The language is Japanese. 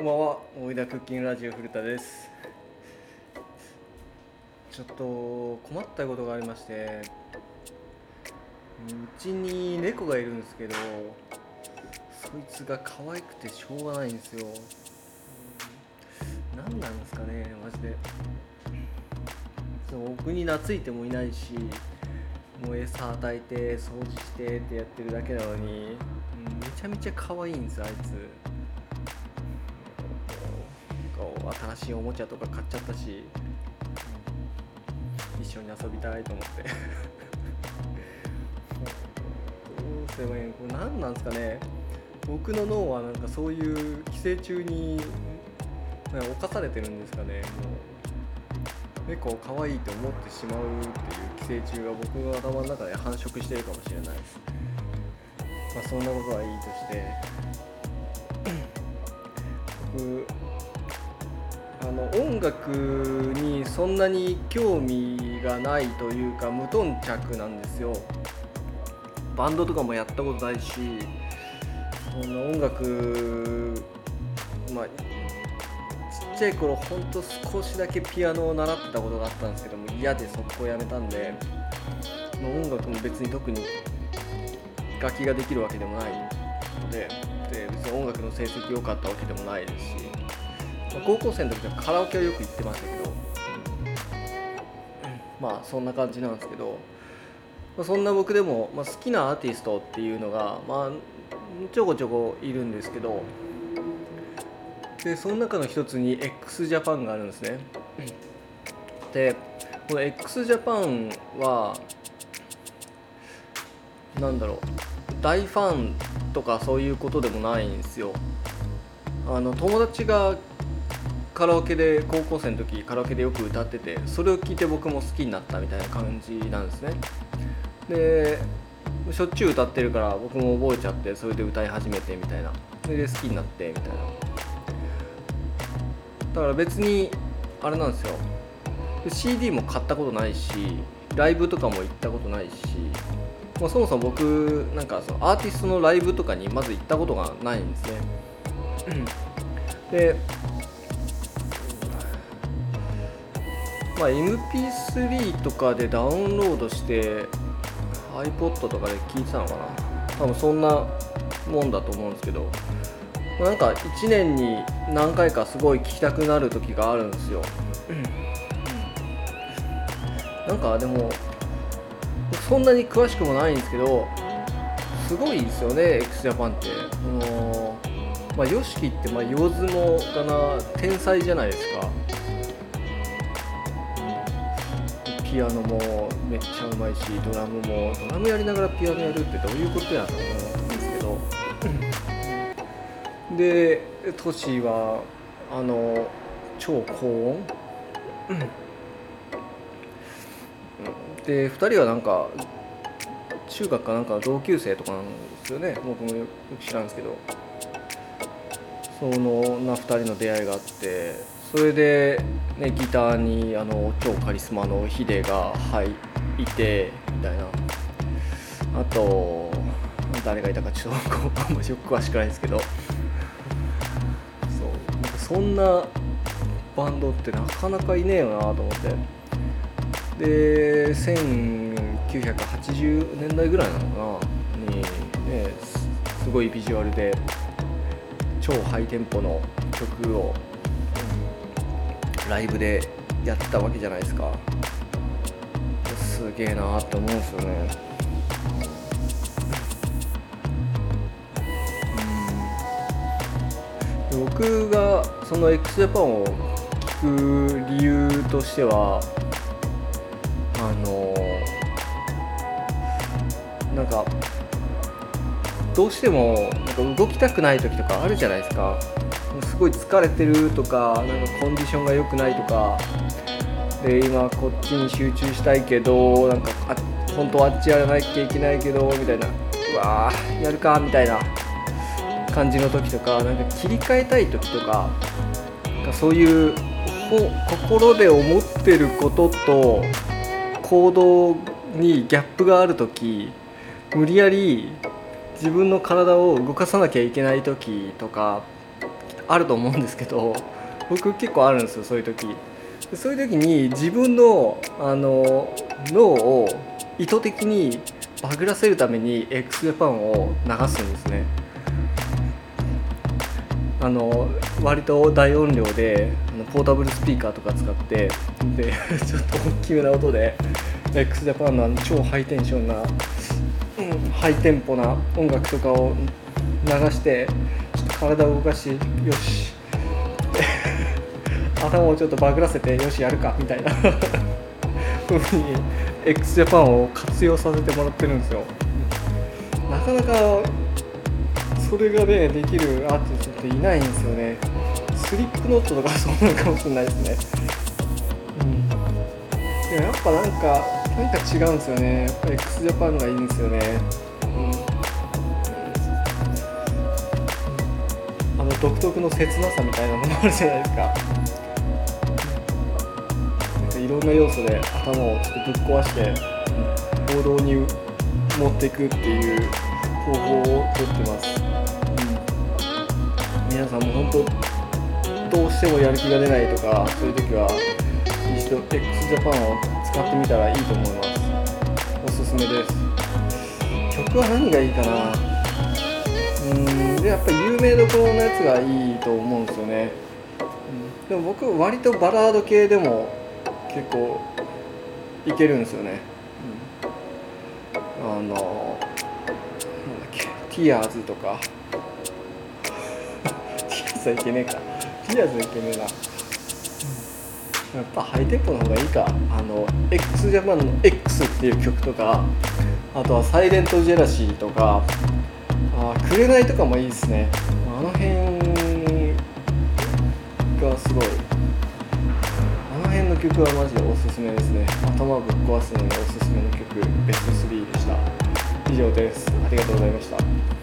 こんばんは、大井田クッキングラジオ古田です。ちょっと困ったことがありまして、うちに猫がいるんですけど、そいつが可愛くてしょうがないんですよ。何なんですかね、マジで。そう僕に懐いてもいないし、もう餌与えて掃除してってやってるだけなのに、めちゃめちゃ可愛いんです、あいつ。こう新しいおもちゃとか買っちゃったし、一緒に遊びたいと思って。どうすればいいの？これ何なんですかね？僕の脳はなんかそういう寄生虫に侵されてるんですかね。もう猫を可愛いと思ってしまうっていう寄生虫が僕の頭の中で繁殖してるかもしれないです。まあそんなことはいいとして。僕の音楽にそんなに興味がないというか無頓着なんですよ。バンドとかもやったことないしそんな音楽まあちっちゃい頃ほんと少しだけピアノを習ってたことがあったんですけども嫌で速攻やめたんで、音楽も別に特に楽器ができるわけでもないのでで別に音楽の成績良かったわけでもないですし。高校生の時はカラオケはよく行ってましたけど、まあそんな感じなんですけど、まあ、そんな僕でも、まあ、好きなアーティストっていうのが、まあ、ちょこちょこいるんですけどでその中の一つに x ジャパンがあるんですね。でこの x ジャパンはなんだろう大ファンとかそういうことでもないんですよ。あの友達がカラオケで高校生の時カラオケでよく歌っててそれを聞いて僕も好きになったみたいな感じなんですね。でしょっちゅう歌ってるから僕も覚えちゃってそれで歌い始めてみたいな。それで好きになってみたいな。だから別にあれなんですよ。CD も買ったことないしライブとかも行ったことないし、まあ、そもそも僕なんかそのアーティストのライブとかにまず行ったことがないんですね。でまあ、MP3 とかでダウンロードして iPod とかで聞いてたのかな。多分そんなもんだと思うんですけど。まあなんか1年に何回かすごい聞きたくなる時があるんですよ。なんかでもそんなに詳しくもないんですけどすごいですよね x ジャパンって。あのまあ YOSHIKI ってまあ言わずもがな天才じゃないですかピアノもめっちゃうまいしドラムもドラムやりながらピアノやるってどういうことやと思うんですけど。でトシはあの超高音。で2人はなんか中学かなんかの同級生とかなんですよね。僕もよく知らんですけど。そのな2人の出会いがあってそれで、ね、ギターにあの超カリスマのヒデが入いてみたいな。あと誰がいたかちょっとあんまり詳しくないですけど。そう。なんかそんなバンドってなかなかいねえよなと思って。で1980年代ぐらいなのかなに、ね、すごいビジュアルで超ハイテンポの曲をライブでやったわけじゃないですか。すげえなって思うんですよね。うん。僕がその x ジャパンを聞く理由としてはあのなんかどうしてもなんか動きたくない時とかあるじゃないですか。すごい疲れてるとかなんかコンディションが良くないとか。で今こっちに集中したいけどなんかあ本当はあっちやらなきゃいけないけどみたいな。うわーやるかみたいな。感じの時とかなんか切り替えたい時とか。かそういう心で思ってることと行動にギャップがある時無理やり自分の体を動かさなきゃいけない時とか。あると思うんですけど僕結構あるんですよそういう時。そういう時に自分のあの脳を意図的にバグらせるために x ジャパンを流すんですね。あの割と大音量でポータブルスピーカーとか使ってで ちょっと大きめな音で x ジャパンのあの超ハイテンションな、うん、ハイテンポな音楽とかを流して体を動かしよし。頭をちょっとバグらせてよしやるかみたいな。ふうに x ジャパンを活用させてもらってるんですよ。なかなかそれがねできるアーティストっていないんですよね。スリップノットとかそうなのかもしれないですね。うん。でもやっぱなんかなんか違うんですよね。やっぱ x ジャパンがいいんですよね。独特の切なさみたいなものもあるじゃないですか。なんかいろんな要素で頭をちょっとぶっ壊して行動に持っていくっていう方法をとってます、皆さんも本当どうしてもやる気が出ないとかそういう時は一度 x ジャパンを使ってみたらいいと思います。おすすめです。曲は何がいいかな？うん。でやっぱり有名どころのやつがいいと思うんですよね、うん、でも僕割とバラード系でも結構いけるんですよね、うん、あのなんだっけティアーズとか。ティアーズはいけねえか。ティアーズはいけねえな。やっぱハイテンポの方がいいか。あの x ジャパンの X っていう曲とか。あとはサイレントジェラシーとか。あ紅とかもいいですね。あの辺がすごい。あの辺の曲はマジでおすすめですね。頭ぶっ壊すのにおすすめの曲ベスト3でした。以上です。ありがとうございました。